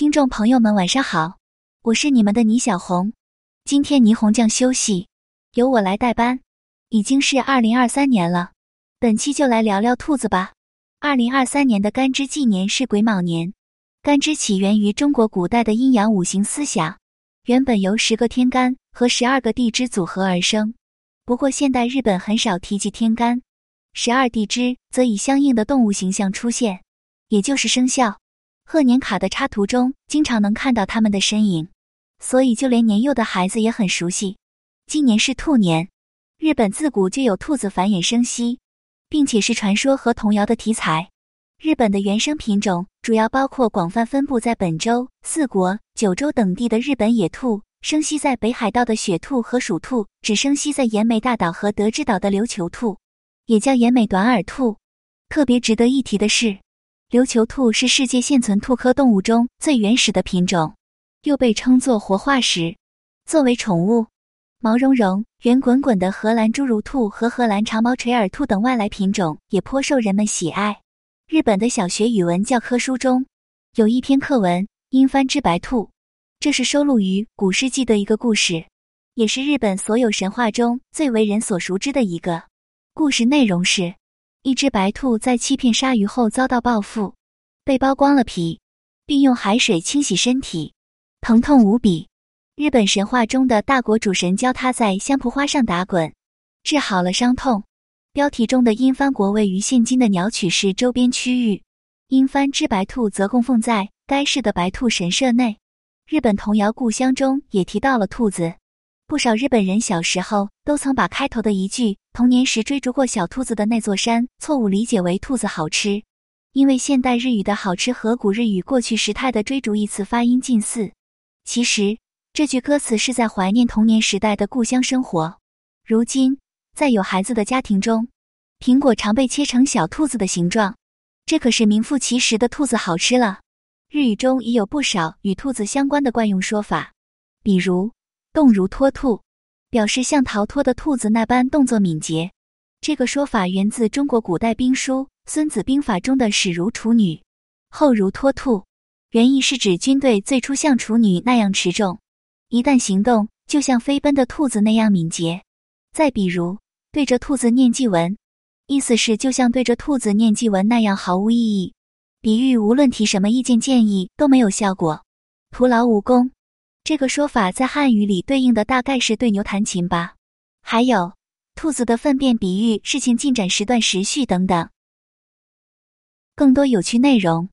听众朋友们，晚上好，我是你们的倪小红。今天霓虹酱休息，由我来代班。已经是二零二三年了，本期就来聊聊兔子吧。二零二三年的干支纪年是癸卯年，干支起源于中国古代的阴阳五行思想，原本由十个天干和十二个地支组合而生。不过现代日本很少提及天干，十二地支则以相应的动物形象出现，也就是生肖。贺年卡的插图中经常能看到他们的身影，所以就连年幼的孩子也很熟悉。今年是兔年，日本自古就有兔子繁衍生息，并且是传说和童谣的题材。日本的原生品种主要包括广泛分布在本州、四国、九州等地的日本野兔，生息在北海道的雪兔和鼠兔，只生息在岩美大岛和德之岛的琉球兔，也叫岩美短耳兔。特别值得一提的是。琉球兔是世界现存兔科动物中最原始的品种，又被称作活化石。作为宠物，毛茸茸、圆滚滚的荷兰侏儒兔和荷兰长毛垂耳兔等外来品种也颇受人们喜爱。日本的小学语文教科书中有一篇课文《阴幡之白兔》，这是收录于古世纪的一个故事，也是日本所有神话中最为人所熟知的一个故事。内容是。一只白兔在欺骗鲨鱼后遭到报复，被剥光了皮，并用海水清洗身体，疼痛无比。日本神话中的大国主神教它在香蒲花上打滚，治好了伤痛。标题中的阴幡国位于现今的鸟取市周边区域，阴幡之白兔则供奉在该市的白兔神社内。日本童谣《故乡》中也提到了兔子。不少日本人小时候都曾把开头的一句“童年时追逐过小兔子的那座山”错误理解为兔子好吃，因为现代日语的好吃和古日语过去时态的追逐一词发音近似。其实这句歌词是在怀念童年时代的故乡生活。如今在有孩子的家庭中，苹果常被切成小兔子的形状，这可是名副其实的兔子好吃了。日语中已有不少与兔子相关的惯用说法，比如。动如脱兔，表示像逃脱的兔子那般动作敏捷。这个说法源自中国古代兵书《孙子兵法》中的“始如处女，后如脱兔”，原意是指军队最初像处女那样持重，一旦行动就像飞奔的兔子那样敏捷。再比如，对着兔子念祭文，意思是就像对着兔子念祭文那样毫无意义，比喻无论提什么意见建议都没有效果，徒劳无功。这个说法在汉语里对应的大概是对牛弹琴吧。还有兔子的粪便比喻事情进展时断时续等等。更多有趣内容，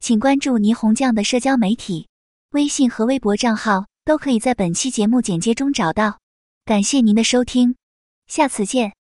请关注霓虹酱的社交媒体，微信和微博账号都可以在本期节目简介中找到。感谢您的收听，下次见。